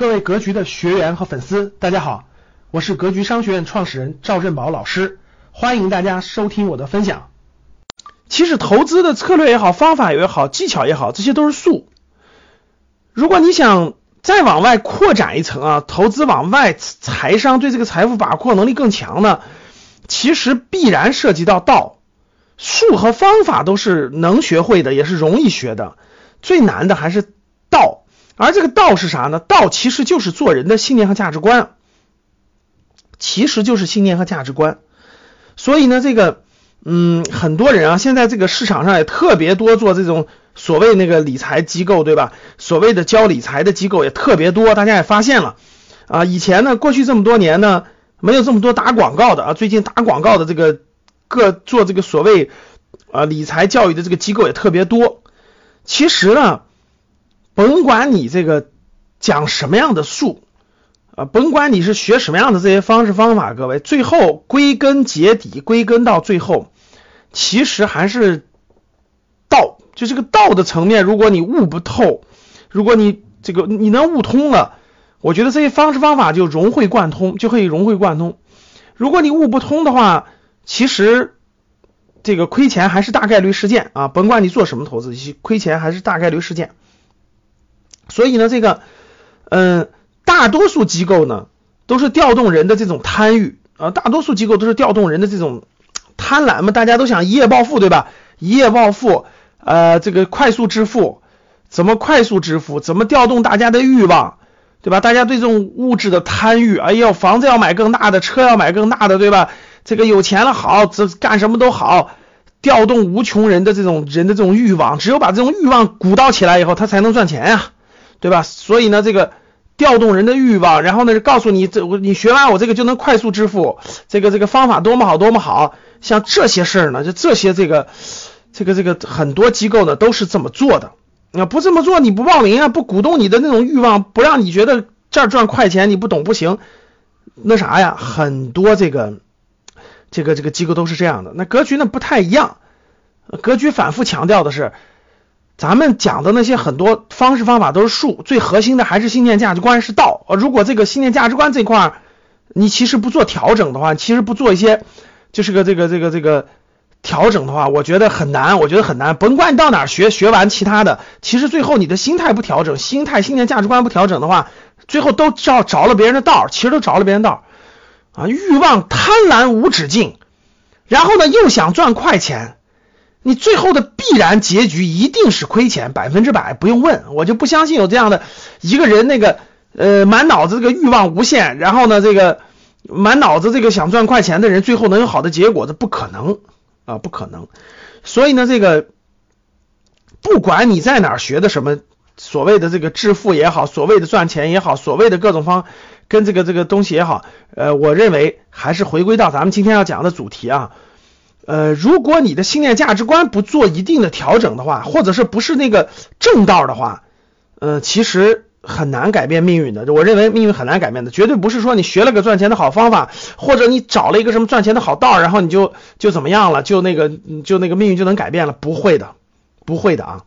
各位格局的学员和粉丝，大家好，我是格局商学院创始人赵振宝老师，欢迎大家收听我的分享。其实投资的策略也好，方法也好，技巧也好，这些都是术。如果你想再往外扩展一层啊，投资往外，财商对这个财富把控能力更强呢，其实必然涉及到道。术和方法都是能学会的，也是容易学的，最难的还是。而这个道是啥呢？道其实就是做人的信念和价值观，其实就是信念和价值观。所以呢，这个，嗯，很多人啊，现在这个市场上也特别多做这种所谓那个理财机构，对吧？所谓的教理财的机构也特别多，大家也发现了啊。以前呢，过去这么多年呢，没有这么多打广告的啊。最近打广告的这个。各做这个所谓啊理财教育的这个机构也特别多，其实呢，甭管你这个讲什么样的术啊，甭管你是学什么样的这些方式方法，各位最后归根结底，归根到最后，其实还是道，就这个道的层面，如果你悟不透，如果你这个你能悟通了，我觉得这些方式方法就融会贯通，就可以融会贯通。如果你悟不通的话，其实这个亏钱还是大概率事件啊，甭管你做什么投资，亏钱还是大概率事件。所以呢，这个嗯，大多数机构呢都是调动人的这种贪欲啊，大多数机构都是调动人的这种贪婪嘛，大家都想一夜暴富，对吧？一夜暴富，呃，这个快速致富，怎么快速致富？怎么调动大家的欲望，对吧？大家对这种物质的贪欲，哎呦，房子要买更大的，车要买更大的，对吧？这个有钱了好，这干什么都好，调动无穷人的这种人的这种欲望，只有把这种欲望鼓捣起来以后，他才能赚钱呀，对吧？所以呢，这个调动人的欲望，然后呢，告诉你这我你学完我这个就能快速致富，这个这个方法多么好多么好，像这些事儿呢，就这些这个这个这个很多机构呢都是这么做的，啊不这么做你不报名啊，不鼓动你的那种欲望，不让你觉得这儿赚快钱你不懂不行，那啥呀，很多这个。这个这个机构都是这样的，那格局呢不太一样。格局反复强调的是，咱们讲的那些很多方式方法都是术，最核心的还是信念价值观是道。呃如果这个信念价值观这块你其实不做调整的话，其实不做一些就是个这个这个这个调整的话，我觉得很难，我觉得很难。甭管你到哪学学完其他的，其实最后你的心态不调整，心态信念价值观不调整的话，最后都着着了别人的道，其实都着了别人道。啊，欲望贪婪无止境，然后呢又想赚快钱，你最后的必然结局一定是亏钱，百分之百不用问，我就不相信有这样的一个人，那个呃满脑子这个欲望无限，然后呢这个满脑子这个想赚快钱的人，最后能有好的结果，这不可能啊，不可能。所以呢，这个不管你在哪学的什么所谓的这个致富也好，所谓的赚钱也好，所谓的各种方。跟这个这个东西也好，呃，我认为还是回归到咱们今天要讲的主题啊，呃，如果你的信念价值观不做一定的调整的话，或者是不是那个正道的话，呃，其实很难改变命运的。我认为命运很难改变的，绝对不是说你学了个赚钱的好方法，或者你找了一个什么赚钱的好道，然后你就就怎么样了，就那个就那个命运就能改变了，不会的，不会的啊。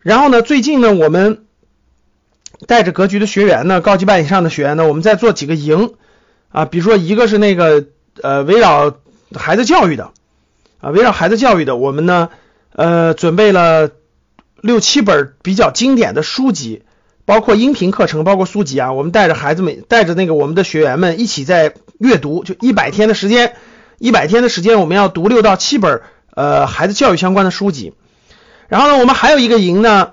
然后呢，最近呢，我们。带着格局的学员呢，高级班以上的学员呢，我们在做几个营啊，比如说一个是那个呃围绕孩子教育的啊，围绕孩子教育的，我们呢呃准备了六七本比较经典的书籍，包括音频课程，包括书籍啊，我们带着孩子们，带着那个我们的学员们一起在阅读，就一百天的时间，一百天的时间，我们要读六到七本呃孩子教育相关的书籍，然后呢，我们还有一个营呢。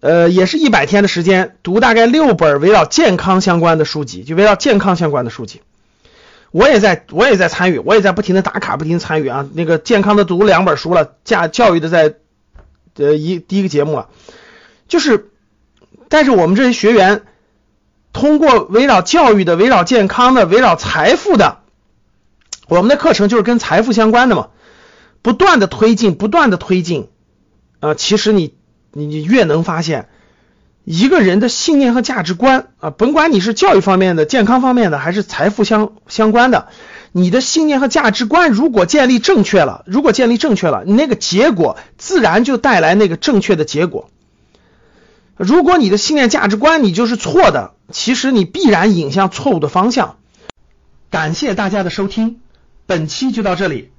呃，也是一百天的时间，读大概六本围绕健康相关的书籍，就围绕健康相关的书籍。我也在，我也在参与，我也在不停的打卡，不停参与啊。那个健康的读两本书了，教教育的在呃一第一个节目了，就是带着我们这些学员，通过围绕教育的、围绕健康的、围绕财富的，我们的课程就是跟财富相关的嘛，不断的推进，不断的推进啊，其实你。你你越能发现一个人的信念和价值观啊，甭管你是教育方面的、健康方面的，还是财富相相关的，你的信念和价值观如果建立正确了，如果建立正确了，你那个结果自然就带来那个正确的结果。如果你的信念价值观你就是错的，其实你必然引向错误的方向。感谢大家的收听，本期就到这里。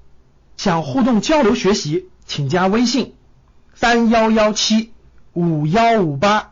想互动交流学习，请加微信三幺幺七五幺五八